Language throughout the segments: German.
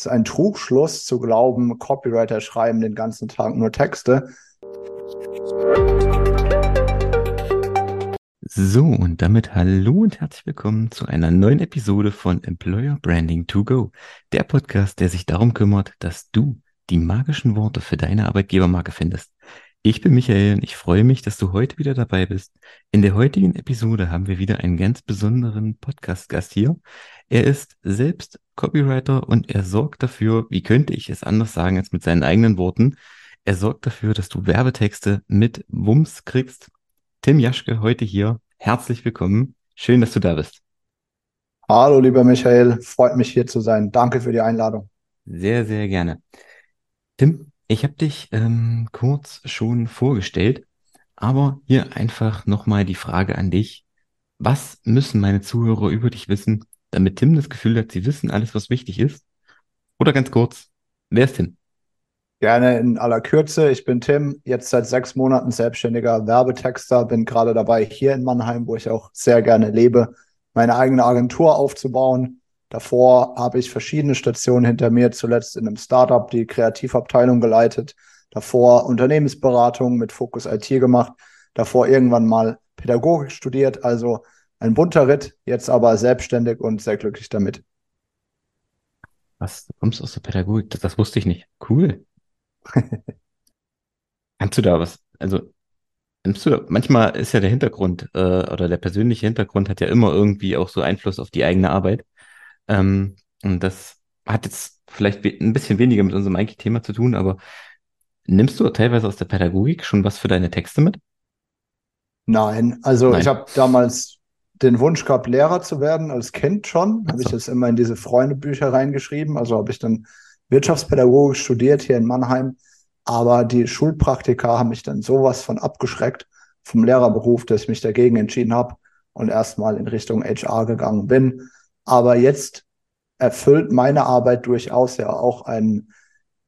Es ist ein Trugschluss zu glauben, Copywriter schreiben den ganzen Tag nur Texte. So, und damit hallo und herzlich willkommen zu einer neuen Episode von Employer Branding to Go, der Podcast, der sich darum kümmert, dass du die magischen Worte für deine Arbeitgebermarke findest. Ich bin Michael und ich freue mich, dass du heute wieder dabei bist. In der heutigen Episode haben wir wieder einen ganz besonderen Podcast-Gast hier. Er ist selbst Copywriter und er sorgt dafür, wie könnte ich es anders sagen als mit seinen eigenen Worten, er sorgt dafür, dass du Werbetexte mit Wumms kriegst. Tim Jaschke heute hier. Herzlich willkommen. Schön, dass du da bist. Hallo, lieber Michael. Freut mich hier zu sein. Danke für die Einladung. Sehr, sehr gerne. Tim, ich habe dich ähm, kurz schon vorgestellt, aber hier einfach nochmal die Frage an dich. Was müssen meine Zuhörer über dich wissen, damit Tim das Gefühl hat, sie wissen alles, was wichtig ist? Oder ganz kurz, wer ist Tim? Gerne in aller Kürze. Ich bin Tim, jetzt seit sechs Monaten selbstständiger Werbetexter, bin gerade dabei, hier in Mannheim, wo ich auch sehr gerne lebe, meine eigene Agentur aufzubauen Davor habe ich verschiedene Stationen hinter mir, zuletzt in einem Startup die Kreativabteilung geleitet, davor Unternehmensberatung mit Fokus IT gemacht, davor irgendwann mal Pädagogik studiert, also ein bunter Ritt, jetzt aber selbstständig und sehr glücklich damit. Was, du kommst aus der Pädagogik, das, das wusste ich nicht. Cool. Kannst du da was, also manchmal ist ja der Hintergrund äh, oder der persönliche Hintergrund hat ja immer irgendwie auch so Einfluss auf die eigene Arbeit. Ähm, und das hat jetzt vielleicht ein bisschen weniger mit unserem eigentlichen Thema zu tun, aber nimmst du teilweise aus der Pädagogik schon was für deine Texte mit? Nein, also Nein. ich habe damals den Wunsch gehabt, Lehrer zu werden, als Kind schon. Habe ich das immer in diese Freundebücher reingeschrieben. Also habe ich dann Wirtschaftspädagogik studiert hier in Mannheim. Aber die Schulpraktika haben mich dann sowas von abgeschreckt vom Lehrerberuf, dass ich mich dagegen entschieden habe und erstmal in Richtung HR gegangen bin. Aber jetzt erfüllt meine Arbeit durchaus ja auch einen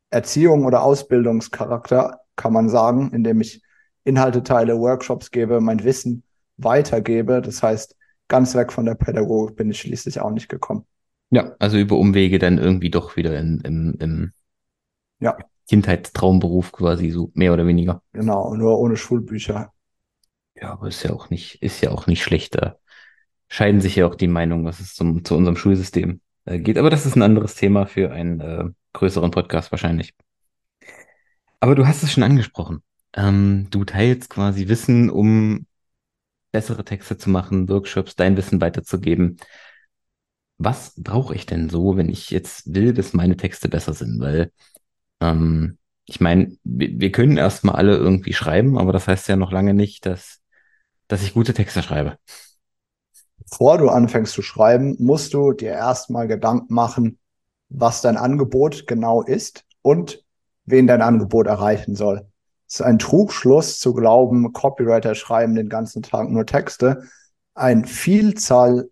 Erziehung- oder Ausbildungscharakter, kann man sagen, indem ich Inhalte teile, Workshops gebe, mein Wissen weitergebe. Das heißt, ganz weg von der Pädagogik bin ich schließlich auch nicht gekommen. Ja, also über Umwege dann irgendwie doch wieder in, im, im ja. Kindheitstraumberuf quasi, so mehr oder weniger. Genau, nur ohne Schulbücher. Ja, aber ist ja auch nicht, ist ja auch nicht schlechter scheiden sich ja auch die Meinungen, was es zum, zu unserem Schulsystem äh, geht. Aber das ist ein anderes Thema für einen äh, größeren Podcast wahrscheinlich. Aber du hast es schon angesprochen. Ähm, du teilst quasi Wissen, um bessere Texte zu machen, Workshops, dein Wissen weiterzugeben. Was brauche ich denn so, wenn ich jetzt will, dass meine Texte besser sind? Weil ähm, ich meine, wir, wir können erstmal alle irgendwie schreiben, aber das heißt ja noch lange nicht, dass, dass ich gute Texte schreibe bevor du anfängst zu schreiben, musst du dir erstmal Gedanken machen, was dein Angebot genau ist und wen dein Angebot erreichen soll. Es ist ein Trugschluss zu glauben, Copywriter schreiben den ganzen Tag nur Texte. Ein Vielzahl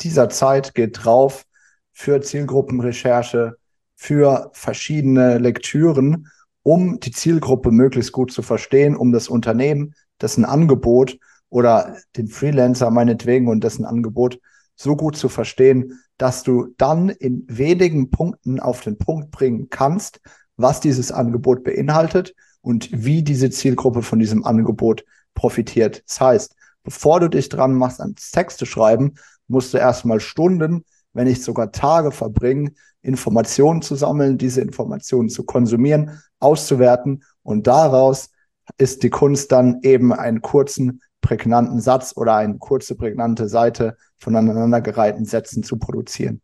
dieser Zeit geht drauf für Zielgruppenrecherche, für verschiedene Lektüren, um die Zielgruppe möglichst gut zu verstehen, um das Unternehmen, dessen Angebot oder den Freelancer meinetwegen und dessen Angebot so gut zu verstehen, dass du dann in wenigen Punkten auf den Punkt bringen kannst, was dieses Angebot beinhaltet und wie diese Zielgruppe von diesem Angebot profitiert. Das heißt, bevor du dich dran machst, ans Texte schreiben, musst du erstmal Stunden, wenn nicht sogar Tage verbringen, Informationen zu sammeln, diese Informationen zu konsumieren, auszuwerten und daraus ist die Kunst dann eben einen kurzen prägnanten Satz oder eine kurze, prägnante Seite von aneinandergereihten Sätzen zu produzieren.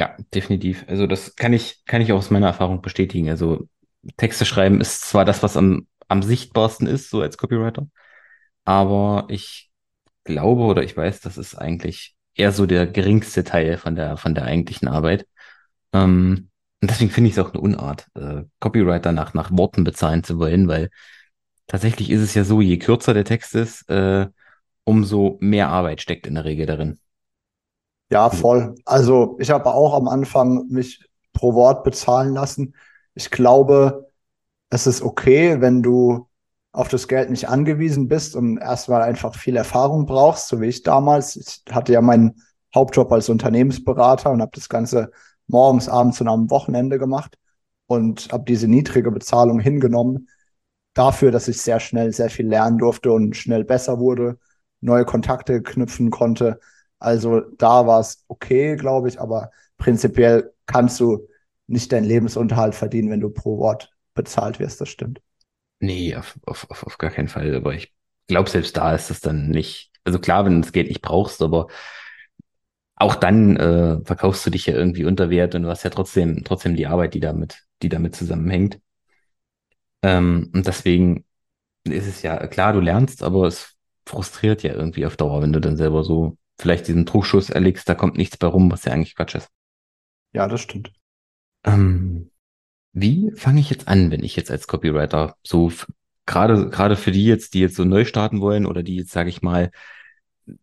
Ja, definitiv. Also das kann ich, kann ich auch aus meiner Erfahrung bestätigen. Also Texte schreiben ist zwar das, was am, am sichtbarsten ist, so als Copywriter, aber ich glaube oder ich weiß, das ist eigentlich eher so der geringste Teil von der, von der eigentlichen Arbeit. Ähm, und deswegen finde ich es auch eine Unart, äh, Copywriter nach, nach Worten bezahlen zu wollen, weil Tatsächlich ist es ja so, je kürzer der Text ist, äh, umso mehr Arbeit steckt in der Regel darin. Ja, voll. Also ich habe auch am Anfang mich pro Wort bezahlen lassen. Ich glaube, es ist okay, wenn du auf das Geld nicht angewiesen bist und erstmal einfach viel Erfahrung brauchst, so wie ich damals. Ich hatte ja meinen Hauptjob als Unternehmensberater und habe das Ganze morgens, abends und am Wochenende gemacht und habe diese niedrige Bezahlung hingenommen dafür, dass ich sehr schnell sehr viel lernen durfte und schnell besser wurde, neue Kontakte knüpfen konnte. Also da war es okay, glaube ich, aber prinzipiell kannst du nicht deinen Lebensunterhalt verdienen, wenn du pro Wort bezahlt wirst, das stimmt. Nee, auf, auf, auf, auf gar keinen Fall. Aber ich glaube, selbst da ist es dann nicht. Also klar, wenn du das Geld nicht brauchst, aber auch dann äh, verkaufst du dich ja irgendwie unter Wert und du hast ja trotzdem, trotzdem die Arbeit, die damit, die damit zusammenhängt. Ähm, und deswegen ist es ja klar, du lernst, aber es frustriert ja irgendwie auf Dauer, wenn du dann selber so vielleicht diesen Trugschluss erlegst, da kommt nichts bei rum, was ja eigentlich Quatsch ist. Ja, das stimmt. Ähm, wie fange ich jetzt an, wenn ich jetzt als Copywriter so gerade gerade für die jetzt, die jetzt so neu starten wollen oder die jetzt, sage ich mal,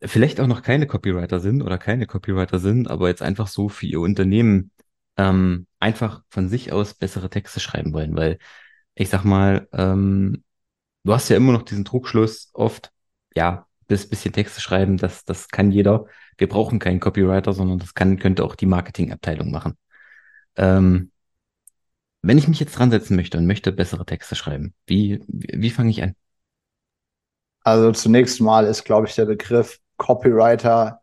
vielleicht auch noch keine Copywriter sind oder keine Copywriter sind, aber jetzt einfach so für ihr Unternehmen ähm, einfach von sich aus bessere Texte schreiben wollen, weil ich sag mal, ähm, du hast ja immer noch diesen Druckschluss oft, ja, bis bisschen Texte schreiben, das, das kann jeder. Wir brauchen keinen Copywriter, sondern das kann, könnte auch die Marketingabteilung machen. Ähm, wenn ich mich jetzt dran setzen möchte und möchte bessere Texte schreiben, wie, wie, wie fange ich an? Also zunächst mal ist, glaube ich, der Begriff Copywriter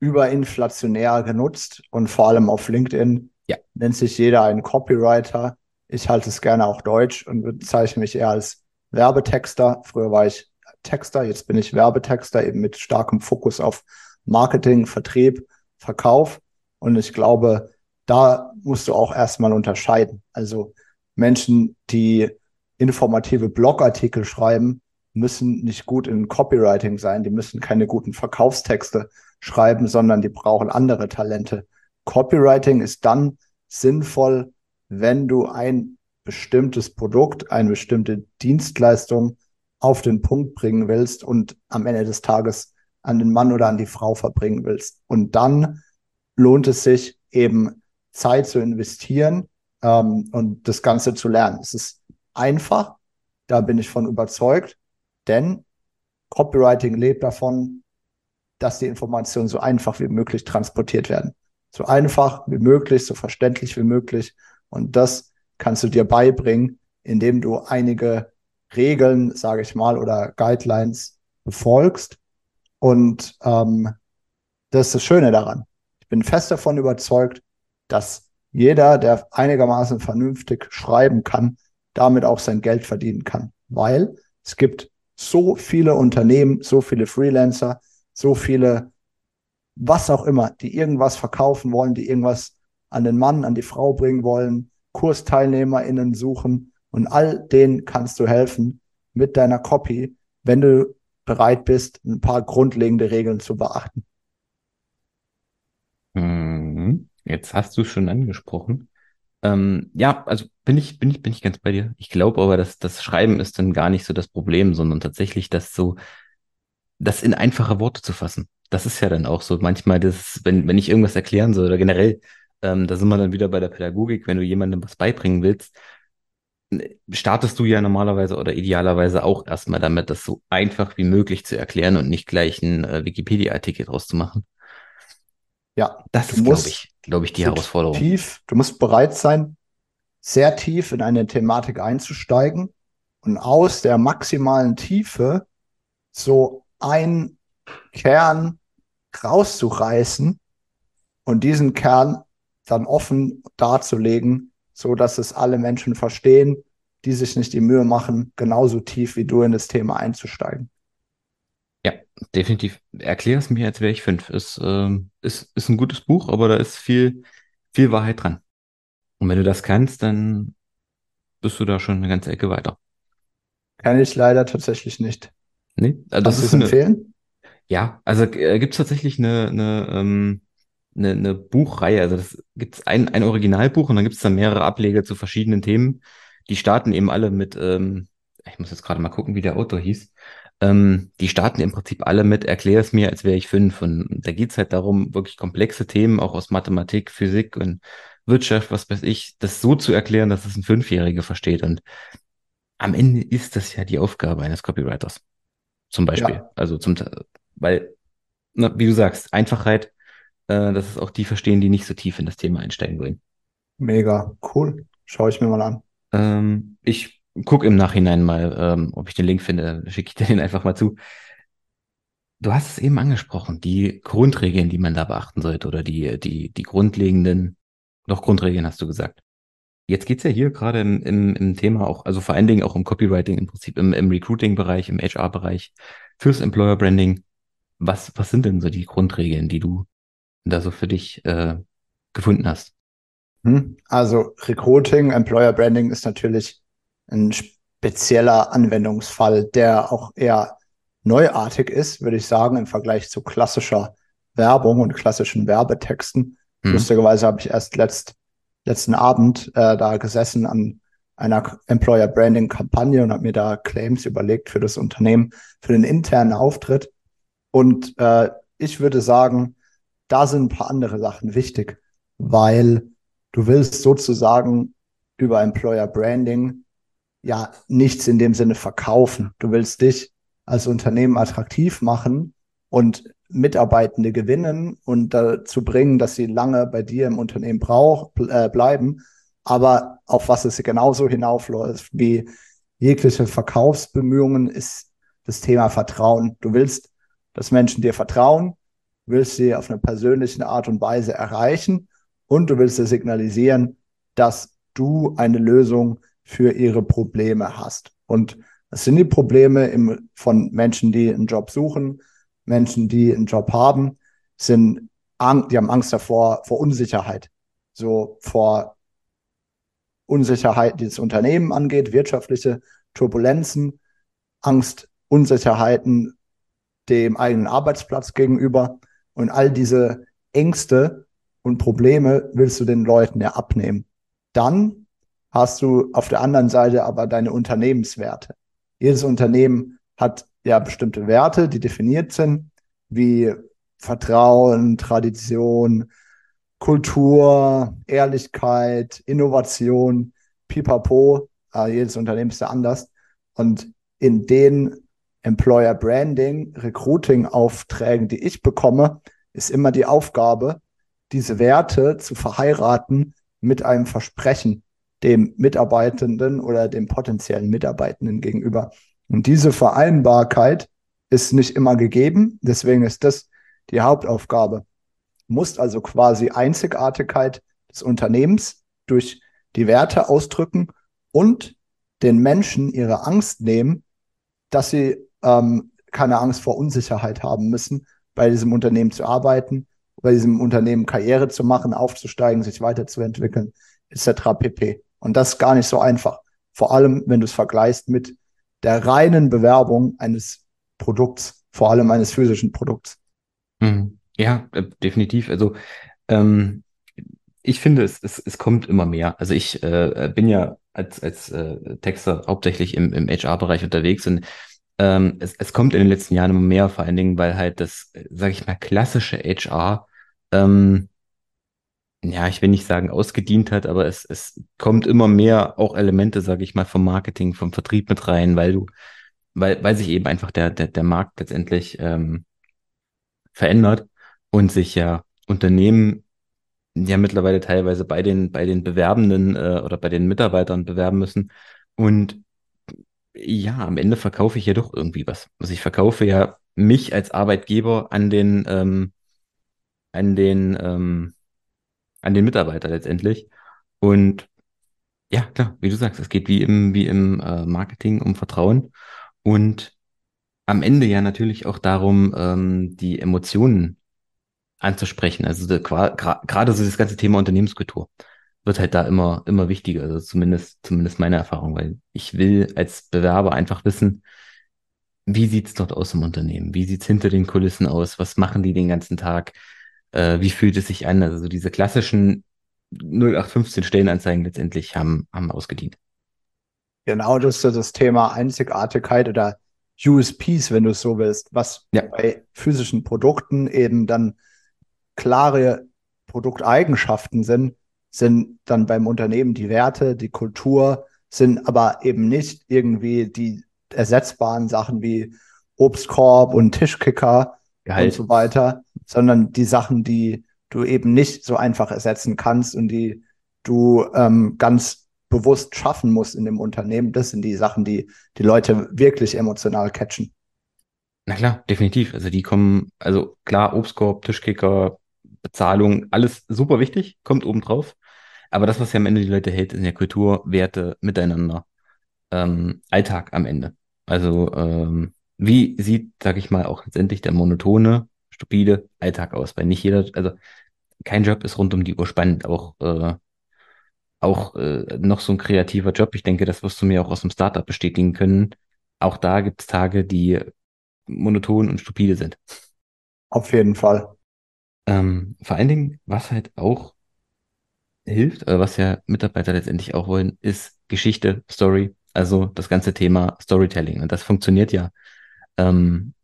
überinflationär genutzt und vor allem auf LinkedIn ja. nennt sich jeder ein Copywriter. Ich halte es gerne auch Deutsch und bezeichne mich eher als Werbetexter. Früher war ich Texter, jetzt bin ich Werbetexter eben mit starkem Fokus auf Marketing, Vertrieb, Verkauf. Und ich glaube, da musst du auch erstmal unterscheiden. Also Menschen, die informative Blogartikel schreiben, müssen nicht gut in Copywriting sein, die müssen keine guten Verkaufstexte schreiben, sondern die brauchen andere Talente. Copywriting ist dann sinnvoll, wenn du ein bestimmtes Produkt, eine bestimmte Dienstleistung auf den Punkt bringen willst und am Ende des Tages an den Mann oder an die Frau verbringen willst. Und dann lohnt es sich eben Zeit zu investieren ähm, und das Ganze zu lernen. Es ist einfach, da bin ich von überzeugt. Denn Copywriting lebt davon, dass die Informationen so einfach wie möglich transportiert werden. So einfach wie möglich, so verständlich wie möglich. Und das kannst du dir beibringen, indem du einige Regeln, sage ich mal, oder Guidelines befolgst. Und ähm, das ist das Schöne daran. Ich bin fest davon überzeugt, dass jeder, der einigermaßen vernünftig schreiben kann, damit auch sein Geld verdienen kann. Weil es gibt so viele Unternehmen, so viele Freelancer, so viele, was auch immer, die irgendwas verkaufen wollen, die irgendwas an den Mann, an die Frau bringen wollen, KursteilnehmerInnen suchen und all denen kannst du helfen mit deiner Copy, wenn du bereit bist, ein paar grundlegende Regeln zu beachten. Mhm. Jetzt hast du schon angesprochen. Ähm, ja, also bin ich, bin ich, bin ich ganz bei dir. Ich glaube aber, dass das Schreiben ist dann gar nicht so das Problem, sondern tatsächlich das so, das in einfache Worte zu fassen. Das ist ja dann auch so manchmal das, wenn, wenn ich irgendwas erklären soll oder generell, ähm, da sind wir dann wieder bei der Pädagogik, wenn du jemandem was beibringen willst, startest du ja normalerweise oder idealerweise auch erstmal damit, das so einfach wie möglich zu erklären und nicht gleich einen äh, Wikipedia-Artikel draus zu machen. Ja, das ist, glaube ich, glaube ich, die Herausforderung. Tief, du musst bereit sein, sehr tief in eine Thematik einzusteigen und aus der maximalen Tiefe so ein Kern rauszureißen und diesen Kern dann offen darzulegen, so dass es alle Menschen verstehen, die sich nicht die Mühe machen, genauso tief wie du in das Thema einzusteigen. Ja, definitiv. Erklär es mir, als wäre ich fünf. Ist, ähm, ist, ist ein gutes Buch, aber da ist viel, viel Wahrheit dran. Und wenn du das kannst, dann bist du da schon eine ganze Ecke weiter. Kann ich leider tatsächlich nicht. Nee, also das ist empfehlen? Ja, also äh, gibt es tatsächlich eine, eine, ähm, eine, eine Buchreihe. Also das gibt es ein, ein Originalbuch und dann gibt es da mehrere Ableger zu verschiedenen Themen. Die starten eben alle mit, ähm, ich muss jetzt gerade mal gucken, wie der Autor hieß. Ähm, die starten im Prinzip alle mit, erklär es mir, als wäre ich fünf. Und da geht's halt darum, wirklich komplexe Themen, auch aus Mathematik, Physik und Wirtschaft, was weiß ich, das so zu erklären, dass es ein Fünfjähriger versteht. Und am Ende ist das ja die Aufgabe eines Copywriters. Zum Beispiel. Ja. Also zum, weil, na, wie du sagst, Einfachheit äh, dass es auch die verstehen, die nicht so tief in das Thema einsteigen wollen. Mega, cool. Schaue ich mir mal an. Ähm, ich gucke im Nachhinein mal, ähm, ob ich den Link finde, schicke ich dir den einfach mal zu. Du hast es eben angesprochen, die Grundregeln, die man da beachten sollte oder die, die, die grundlegenden, noch Grundregeln hast du gesagt. Jetzt geht's ja hier gerade im, im, im Thema auch, also vor allen Dingen auch im Copywriting im Prinzip, im, im Recruiting-Bereich, im HR-Bereich, fürs Employer Branding. Was, was sind denn so die Grundregeln, die du da so für dich äh, gefunden hast? Hm? Also Recruiting, Employer Branding ist natürlich ein spezieller Anwendungsfall, der auch eher neuartig ist, würde ich sagen, im Vergleich zu klassischer Werbung und klassischen Werbetexten. Hm. Lustigerweise habe ich erst letzt, letzten Abend äh, da gesessen an einer Employer Branding Kampagne und habe mir da Claims überlegt für das Unternehmen, für den internen Auftritt. Und äh, ich würde sagen, da sind ein paar andere Sachen wichtig, weil du willst sozusagen über Employer Branding ja nichts in dem Sinne verkaufen. Du willst dich als Unternehmen attraktiv machen und Mitarbeitende gewinnen und dazu bringen, dass sie lange bei dir im Unternehmen brauch, äh, bleiben. Aber auf was es genauso hinaufläuft wie jegliche Verkaufsbemühungen ist das Thema Vertrauen. Du willst, dass Menschen dir vertrauen, willst sie auf eine persönliche Art und Weise erreichen und du willst dir signalisieren, dass du eine Lösung für ihre Probleme hast. Und das sind die Probleme im, von Menschen, die einen Job suchen, Menschen, die einen Job haben, sind, die haben Angst davor, vor Unsicherheit. So vor Unsicherheit, die das Unternehmen angeht, wirtschaftliche Turbulenzen, Angst, Unsicherheiten dem eigenen Arbeitsplatz gegenüber. Und all diese Ängste und Probleme willst du den Leuten ja abnehmen. Dann hast du auf der anderen Seite aber deine Unternehmenswerte. Jedes Unternehmen hat ja bestimmte Werte, die definiert sind, wie Vertrauen, Tradition, Kultur, Ehrlichkeit, Innovation, pipapo. Äh, jedes Unternehmen ist ja anders. Und in den Employer Branding, Recruiting Aufträgen, die ich bekomme, ist immer die Aufgabe, diese Werte zu verheiraten mit einem Versprechen dem Mitarbeitenden oder dem potenziellen Mitarbeitenden gegenüber. Und diese Vereinbarkeit ist nicht immer gegeben. Deswegen ist das die Hauptaufgabe. Du musst also quasi Einzigartigkeit des Unternehmens durch die Werte ausdrücken und den Menschen ihre Angst nehmen, dass sie ähm, keine Angst vor Unsicherheit haben müssen, bei diesem Unternehmen zu arbeiten, bei diesem Unternehmen Karriere zu machen, aufzusteigen, sich weiterzuentwickeln, etc. pp. Und das ist gar nicht so einfach. Vor allem, wenn du es vergleichst mit der reinen Bewerbung eines Produkts, vor allem eines physischen Produkts. Mhm. Ja, äh, definitiv. Also ähm, ich finde, es, es, es kommt immer mehr. Also ich äh, bin ja als, als äh, Texter hauptsächlich im, im HR-Bereich unterwegs und ähm, es, es kommt in den letzten Jahren immer mehr, vor allen Dingen, weil halt das, sage ich mal, klassische HR, ähm, ja, ich will nicht sagen ausgedient hat, aber es, es kommt immer mehr auch Elemente, sage ich mal, vom Marketing, vom Vertrieb mit rein, weil du, weil, weil sich eben einfach der, der, der Markt letztendlich ähm, verändert und sich ja Unternehmen ja mittlerweile teilweise bei den, bei den Bewerbenden äh, oder bei den Mitarbeitern bewerben müssen. Und ja, am Ende verkaufe ich ja doch irgendwie was. Also ich verkaufe ja mich als Arbeitgeber an den, ähm, an den, ähm, an den Mitarbeiter letztendlich. Und ja, klar, wie du sagst, es geht wie im, wie im äh, Marketing um Vertrauen und am Ende ja natürlich auch darum, ähm, die Emotionen anzusprechen. Also gerade so das ganze Thema Unternehmenskultur wird halt da immer, immer wichtiger. Also zumindest, zumindest meine Erfahrung, weil ich will als Bewerber einfach wissen, wie sieht's dort aus im Unternehmen? Wie sieht's hinter den Kulissen aus? Was machen die den ganzen Tag? Äh, wie fühlt es sich an? Also diese klassischen 0815 Stellenanzeigen letztendlich haben, haben ausgedient. Genau, das ist das Thema Einzigartigkeit oder USPs, wenn du es so willst, was ja. bei physischen Produkten eben dann klare Produkteigenschaften sind, sind dann beim Unternehmen die Werte, die Kultur, sind aber eben nicht irgendwie die ersetzbaren Sachen wie Obstkorb und Tischkicker Gehalt. und so weiter, sondern die Sachen, die du eben nicht so einfach ersetzen kannst und die du ähm, ganz bewusst schaffen musst in dem Unternehmen. Das sind die Sachen, die die Leute wirklich emotional catchen. Na klar, definitiv. Also die kommen, also klar, Obstkorb, Tischkicker, Bezahlung, alles super wichtig, kommt oben drauf. Aber das, was ja am Ende die Leute hält, sind ja Kultur, Werte, Miteinander, ähm, Alltag am Ende. Also ähm, wie sieht, sag ich mal, auch letztendlich der monotone, stupide Alltag aus? Weil nicht jeder, also kein Job ist rund um die Uhr spannend, auch äh, auch äh, noch so ein kreativer Job. Ich denke, das wirst du mir auch aus dem Startup bestätigen können. Auch da gibt es Tage, die monoton und stupide sind. Auf jeden Fall. Ähm, vor allen Dingen, was halt auch hilft, oder was ja Mitarbeiter letztendlich auch wollen, ist Geschichte, Story, also das ganze Thema Storytelling. Und das funktioniert ja ähm,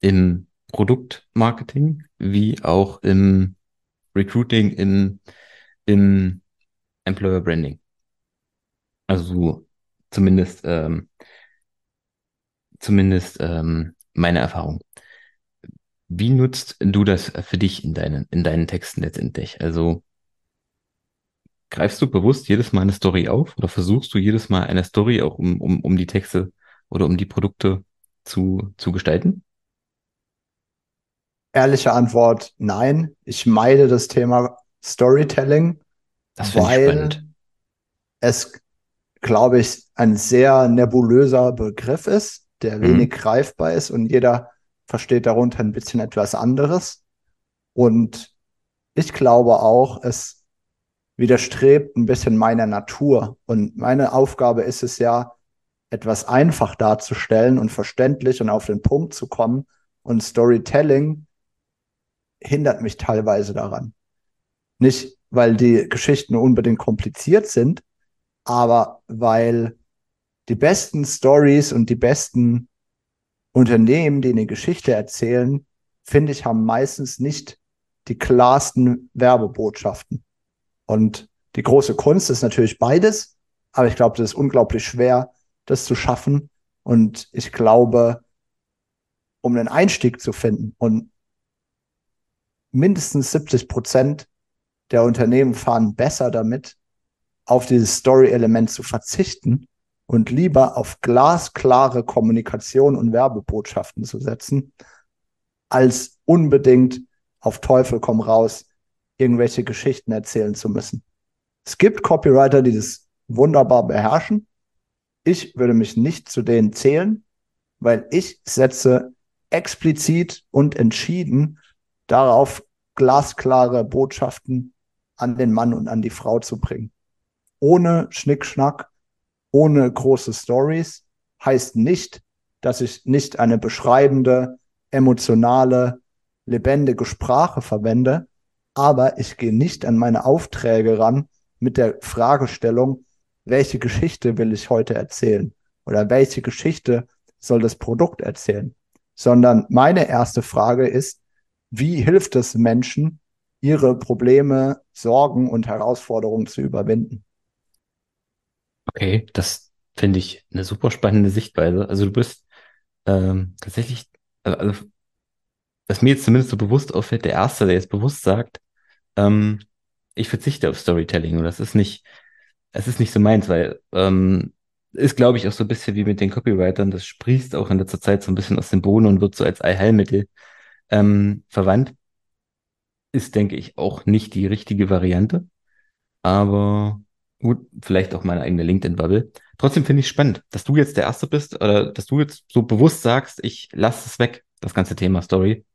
im Produktmarketing wie auch im Recruiting, im, im Employer Branding. Also zumindest, ähm, zumindest ähm, meine Erfahrung. Wie nutzt du das für dich in deinen, in deinen Texten letztendlich? Also greifst du bewusst jedes Mal eine Story auf oder versuchst du jedes Mal eine Story auch um, um, um die Texte oder um die Produkte zu, zu gestalten? Ehrliche Antwort, nein. Ich meide das Thema Storytelling, Das weil es, glaube ich, ein sehr nebulöser Begriff ist, der wenig Mhm. greifbar ist und jeder versteht darunter ein bisschen etwas anderes. Und ich glaube auch, es widerstrebt ein bisschen meiner Natur. Und meine Aufgabe ist es ja, etwas einfach darzustellen und verständlich und auf den Punkt zu kommen. Und Storytelling hindert mich teilweise daran. Nicht, weil die Geschichten unbedingt kompliziert sind, aber weil die besten Stories und die besten Unternehmen, die eine Geschichte erzählen, finde ich, haben meistens nicht die klarsten Werbebotschaften. Und die große Kunst ist natürlich beides, aber ich glaube, das ist unglaublich schwer, das zu schaffen. Und ich glaube, um einen Einstieg zu finden und mindestens 70 Prozent der Unternehmen fahren besser damit, auf dieses Story-Element zu verzichten und lieber auf glasklare Kommunikation und Werbebotschaften zu setzen, als unbedingt auf Teufel komm raus irgendwelche Geschichten erzählen zu müssen. Es gibt Copywriter, die das wunderbar beherrschen. Ich würde mich nicht zu denen zählen, weil ich setze explizit und entschieden darauf, glasklare Botschaften an den Mann und an die Frau zu bringen. Ohne Schnickschnack, ohne große Stories heißt nicht, dass ich nicht eine beschreibende, emotionale, lebendige Sprache verwende, aber ich gehe nicht an meine Aufträge ran mit der Fragestellung, welche Geschichte will ich heute erzählen oder welche Geschichte soll das Produkt erzählen, sondern meine erste Frage ist, wie hilft es Menschen, ihre Probleme, Sorgen und Herausforderungen zu überwinden? Okay, das finde ich eine super spannende Sichtweise. Also du bist ähm, tatsächlich, also, also was mir jetzt zumindest so bewusst auffällt, der Erste, der jetzt bewusst sagt, ähm, ich verzichte auf Storytelling und das ist nicht, es ist nicht so meins, weil ähm, ist, glaube ich, auch so ein bisschen wie mit den Copywritern, das sprießt auch in letzter Zeit so ein bisschen aus dem Boden und wird so als Allheilmittel ähm, verwandt. Ist, denke ich, auch nicht die richtige Variante. Aber gut, vielleicht auch meine eigene LinkedIn-Bubble. Trotzdem finde ich spannend, dass du jetzt der Erste bist oder dass du jetzt so bewusst sagst, ich lasse es weg, das ganze Thema Story,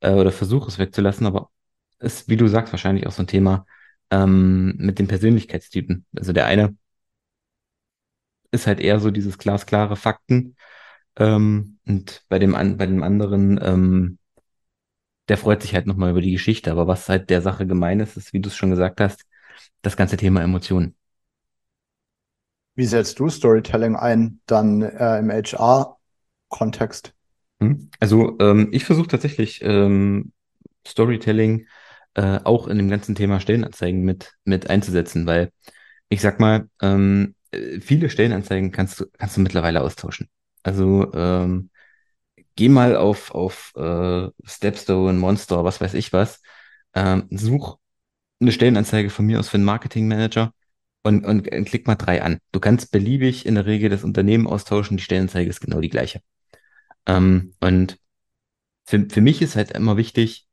äh, oder versuche es wegzulassen, aber ist, wie du sagst, wahrscheinlich auch so ein Thema ähm, mit den Persönlichkeitstypen. Also der eine ist halt eher so dieses glasklare Fakten ähm, und bei dem, an, bei dem anderen, ähm, der freut sich halt nochmal über die Geschichte. Aber was halt der Sache gemein ist, ist, wie du es schon gesagt hast, das ganze Thema Emotionen. Wie setzt du Storytelling ein, dann äh, im HR-Kontext? Hm? Also ähm, ich versuche tatsächlich ähm, Storytelling äh, auch in dem ganzen Thema Stellenanzeigen mit, mit einzusetzen, weil ich sag mal, ähm, äh, viele Stellenanzeigen kannst du, kannst du mittlerweile austauschen. Also ähm, geh mal auf, auf äh, Stepstone, Monster, was weiß ich was ähm, such eine Stellenanzeige von mir aus für einen Marketingmanager und, und, und klick mal drei an. Du kannst beliebig in der Regel das Unternehmen austauschen, die Stellenanzeige ist genau die gleiche. Ähm, und für, für mich ist halt immer wichtig,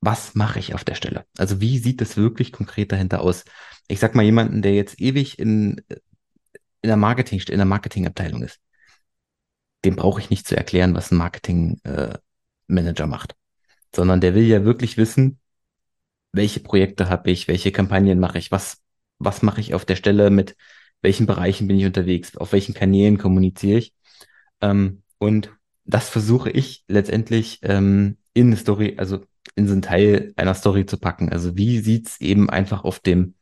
was mache ich auf der Stelle? Also wie sieht das wirklich konkret dahinter aus? Ich sag mal jemanden, der jetzt ewig in, in der Marketing, in der Marketingabteilung ist. Dem brauche ich nicht zu erklären, was ein Marketingmanager äh, macht, sondern der will ja wirklich wissen, welche Projekte habe ich, welche Kampagnen mache ich, was, was mache ich auf der Stelle, mit welchen Bereichen bin ich unterwegs, auf welchen Kanälen kommuniziere ich. Ähm, und das versuche ich letztendlich ähm, in eine Story, also in so einen Teil einer Story zu packen. Also wie sieht's eben einfach auf dem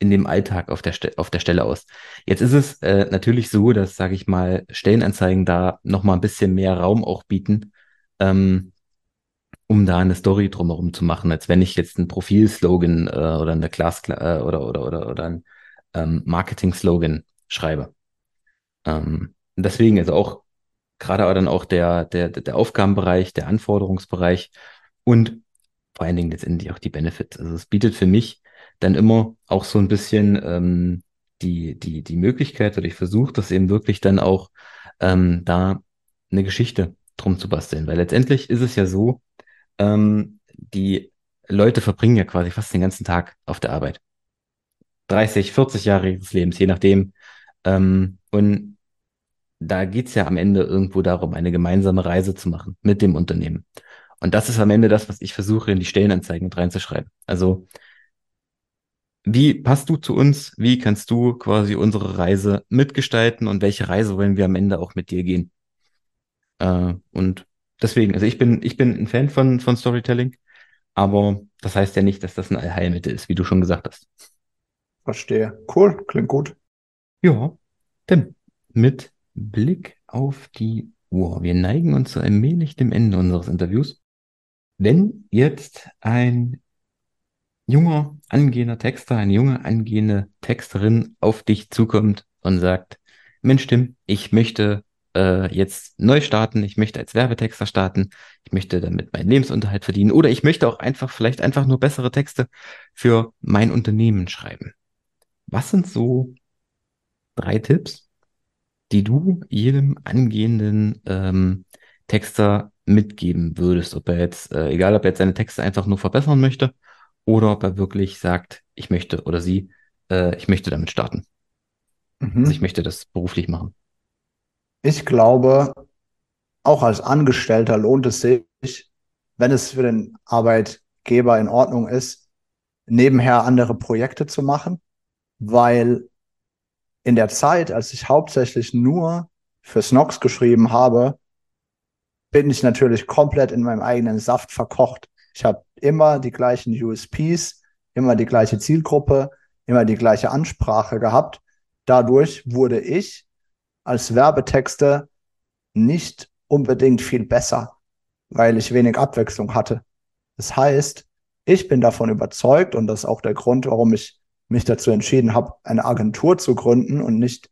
in dem Alltag auf der, auf der Stelle aus. Jetzt ist es äh, natürlich so, dass, sage ich mal, Stellenanzeigen da nochmal ein bisschen mehr Raum auch bieten, ähm, um da eine Story drumherum zu machen, als wenn ich jetzt ein Profilslogan äh, oder eine Class äh, oder, oder, oder, oder ein ähm, Marketing-Slogan schreibe. Ähm, deswegen also auch gerade dann auch der, der, der Aufgabenbereich, der Anforderungsbereich und vor allen Dingen letztendlich auch die Benefits. Also es bietet für mich dann immer auch so ein bisschen ähm, die, die, die Möglichkeit, oder ich versuche das eben wirklich dann auch ähm, da eine Geschichte drum zu basteln. Weil letztendlich ist es ja so, ähm, die Leute verbringen ja quasi fast den ganzen Tag auf der Arbeit. 30, 40 Jahre ihres Lebens, je nachdem. Ähm, und da geht's ja am Ende irgendwo darum, eine gemeinsame Reise zu machen mit dem Unternehmen. Und das ist am Ende das, was ich versuche, in die Stellenanzeigen mit reinzuschreiben. Also, wie passt du zu uns? Wie kannst du quasi unsere Reise mitgestalten und welche Reise wollen wir am Ende auch mit dir gehen? Äh, und deswegen, also ich bin, ich bin ein Fan von, von Storytelling, aber das heißt ja nicht, dass das ein Allheilmittel ist, wie du schon gesagt hast. Verstehe. Cool, klingt gut. Ja, Tim, mit Blick auf die Uhr. Wir neigen uns so allmählich dem Ende unseres Interviews. Wenn jetzt ein junger angehender Texter, eine junge angehende Texterin auf dich zukommt und sagt, Mensch, Tim, ich möchte äh, jetzt neu starten, ich möchte als Werbetexter starten, ich möchte damit meinen Lebensunterhalt verdienen oder ich möchte auch einfach vielleicht einfach nur bessere Texte für mein Unternehmen schreiben. Was sind so drei Tipps, die du jedem angehenden ähm, Texter mitgeben würdest? Ob er jetzt, äh, egal ob er jetzt seine Texte einfach nur verbessern möchte oder ob er wirklich sagt, ich möchte oder sie, äh, ich möchte damit starten. Mhm. Also ich möchte das beruflich machen. Ich glaube, auch als Angestellter lohnt es sich, wenn es für den Arbeitgeber in Ordnung ist, nebenher andere Projekte zu machen, weil in der Zeit, als ich hauptsächlich nur für Snox geschrieben habe, bin ich natürlich komplett in meinem eigenen Saft verkocht. Ich habe immer die gleichen USPs, immer die gleiche Zielgruppe, immer die gleiche Ansprache gehabt. Dadurch wurde ich als Werbetexter nicht unbedingt viel besser, weil ich wenig Abwechslung hatte. Das heißt, ich bin davon überzeugt und das ist auch der Grund, warum ich mich dazu entschieden habe, eine Agentur zu gründen und nicht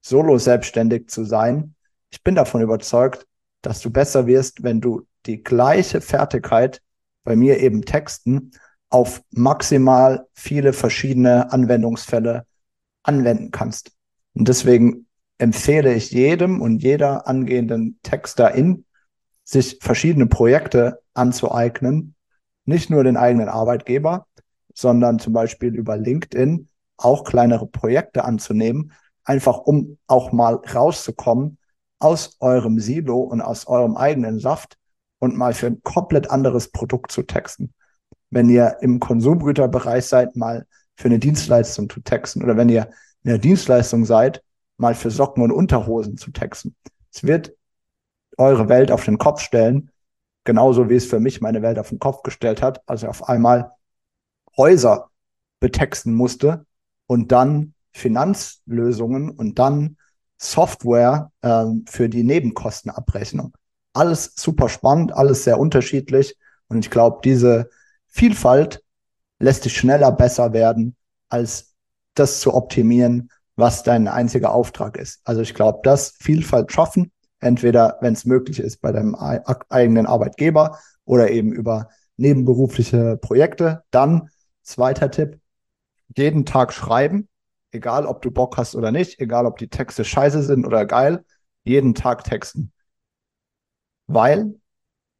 solo selbstständig zu sein. Ich bin davon überzeugt, dass du besser wirst, wenn du die gleiche Fertigkeit bei mir eben texten auf maximal viele verschiedene Anwendungsfälle anwenden kannst. Und deswegen empfehle ich jedem und jeder angehenden Texterin, sich verschiedene Projekte anzueignen, nicht nur den eigenen Arbeitgeber, sondern zum Beispiel über LinkedIn auch kleinere Projekte anzunehmen, einfach um auch mal rauszukommen aus eurem Silo und aus eurem eigenen Saft und mal für ein komplett anderes Produkt zu texten. Wenn ihr im Konsumgüterbereich seid, mal für eine Dienstleistung zu texten oder wenn ihr in der Dienstleistung seid, mal für Socken und Unterhosen zu texten. Es wird eure Welt auf den Kopf stellen, genauso wie es für mich meine Welt auf den Kopf gestellt hat, als ich auf einmal Häuser betexten musste und dann Finanzlösungen und dann Software ähm, für die Nebenkostenabrechnung. Alles super spannend, alles sehr unterschiedlich und ich glaube, diese Vielfalt lässt dich schneller besser werden, als das zu optimieren, was dein einziger Auftrag ist. Also ich glaube, das Vielfalt schaffen, entweder wenn es möglich ist bei deinem eigenen Arbeitgeber oder eben über nebenberufliche Projekte. Dann, zweiter Tipp, jeden Tag schreiben, egal ob du Bock hast oder nicht, egal ob die Texte scheiße sind oder geil, jeden Tag texten. Weil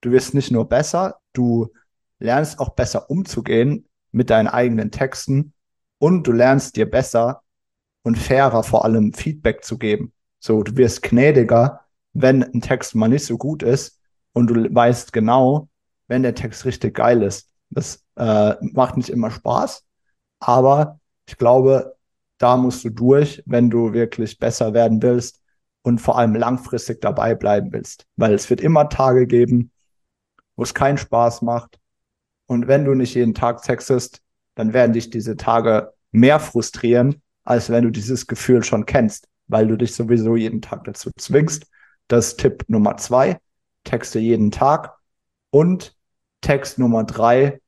du wirst nicht nur besser, du lernst auch besser umzugehen mit deinen eigenen Texten und du lernst dir besser und fairer vor allem Feedback zu geben. So, du wirst gnädiger, wenn ein Text mal nicht so gut ist und du weißt genau, wenn der Text richtig geil ist. Das äh, macht nicht immer Spaß, aber ich glaube, da musst du durch, wenn du wirklich besser werden willst und vor allem langfristig dabei bleiben willst. Weil es wird immer Tage geben, wo es keinen Spaß macht. Und wenn du nicht jeden Tag textest, dann werden dich diese Tage mehr frustrieren, als wenn du dieses Gefühl schon kennst, weil du dich sowieso jeden Tag dazu zwingst. Das ist Tipp Nummer zwei. Texte jeden Tag. Und Text Nummer drei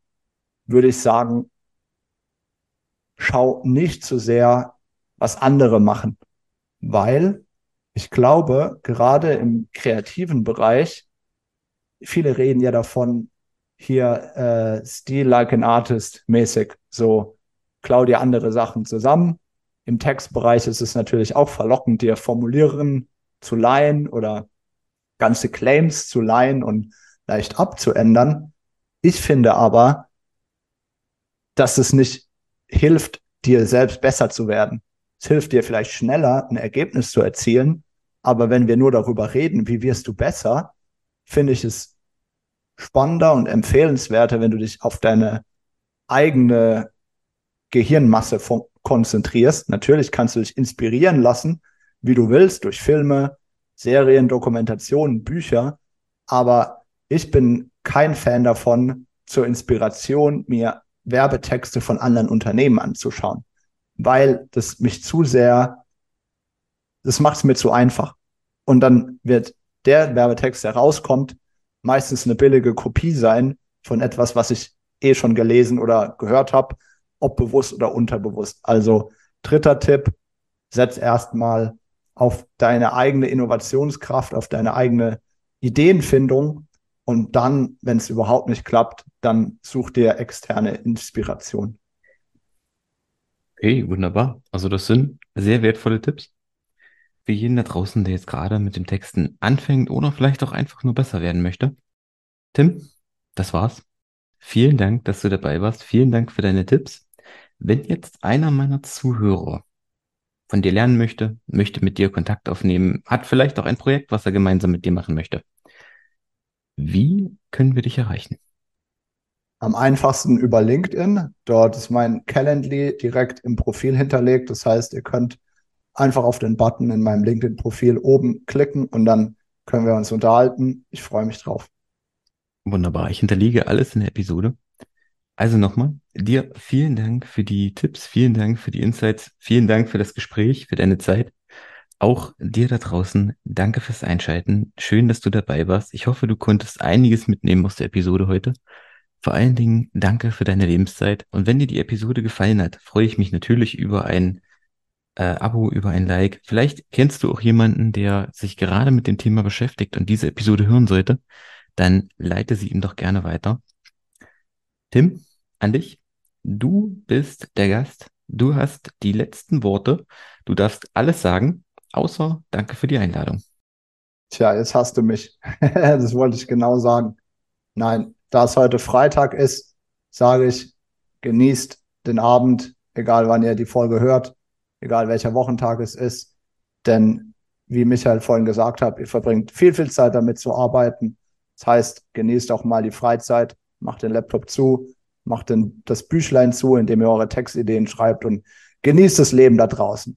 würde ich sagen, schau nicht zu sehr, was andere machen, weil ich glaube, gerade im kreativen Bereich, viele reden ja davon, hier äh, Stil like an Artist mäßig, so klau dir andere Sachen zusammen. Im Textbereich ist es natürlich auch verlockend, dir Formulieren zu leihen oder ganze Claims zu leihen und leicht abzuändern. Ich finde aber, dass es nicht hilft, dir selbst besser zu werden. Es hilft dir vielleicht schneller, ein Ergebnis zu erzielen. Aber wenn wir nur darüber reden, wie wirst du besser, finde ich es spannender und empfehlenswerter, wenn du dich auf deine eigene Gehirnmasse konzentrierst. Natürlich kannst du dich inspirieren lassen, wie du willst, durch Filme, Serien, Dokumentationen, Bücher. Aber ich bin kein Fan davon, zur Inspiration mir Werbetexte von anderen Unternehmen anzuschauen, weil das mich zu sehr, das macht es mir zu einfach. Und dann wird der Werbetext, der rauskommt, meistens eine billige Kopie sein von etwas, was ich eh schon gelesen oder gehört habe, ob bewusst oder unterbewusst. Also dritter Tipp, setz erstmal auf deine eigene Innovationskraft, auf deine eigene Ideenfindung und dann, wenn es überhaupt nicht klappt, dann such dir externe Inspiration. Okay, wunderbar. Also das sind sehr wertvolle Tipps für jeden da draußen, der jetzt gerade mit dem Texten anfängt oder vielleicht auch einfach nur besser werden möchte. Tim, das war's. Vielen Dank, dass du dabei warst. Vielen Dank für deine Tipps. Wenn jetzt einer meiner Zuhörer von dir lernen möchte, möchte mit dir Kontakt aufnehmen, hat vielleicht auch ein Projekt, was er gemeinsam mit dir machen möchte. Wie können wir dich erreichen? Am einfachsten über LinkedIn. Dort ist mein Calendly direkt im Profil hinterlegt. Das heißt, ihr könnt einfach auf den Button in meinem LinkedIn-Profil oben klicken und dann können wir uns unterhalten. Ich freue mich drauf. Wunderbar. Ich hinterlege alles in der Episode. Also nochmal, dir vielen Dank für die Tipps, vielen Dank für die Insights, vielen Dank für das Gespräch, für deine Zeit. Auch dir da draußen, danke fürs Einschalten. Schön, dass du dabei warst. Ich hoffe, du konntest einiges mitnehmen aus der Episode heute. Vor allen Dingen danke für deine Lebenszeit. Und wenn dir die Episode gefallen hat, freue ich mich natürlich über ein äh, Abo, über ein Like. Vielleicht kennst du auch jemanden, der sich gerade mit dem Thema beschäftigt und diese Episode hören sollte. Dann leite sie ihm doch gerne weiter. Tim, an dich. Du bist der Gast. Du hast die letzten Worte. Du darfst alles sagen, außer danke für die Einladung. Tja, jetzt hast du mich. das wollte ich genau sagen. Nein, da es heute Freitag ist, sage ich, genießt den Abend, egal wann ihr die Folge hört, egal welcher Wochentag es ist. Denn wie Michael vorhin gesagt hat, ihr verbringt viel, viel Zeit damit zu arbeiten. Das heißt, genießt auch mal die Freizeit, macht den Laptop zu, macht den, das Büchlein zu, in dem ihr eure Textideen schreibt und genießt das Leben da draußen.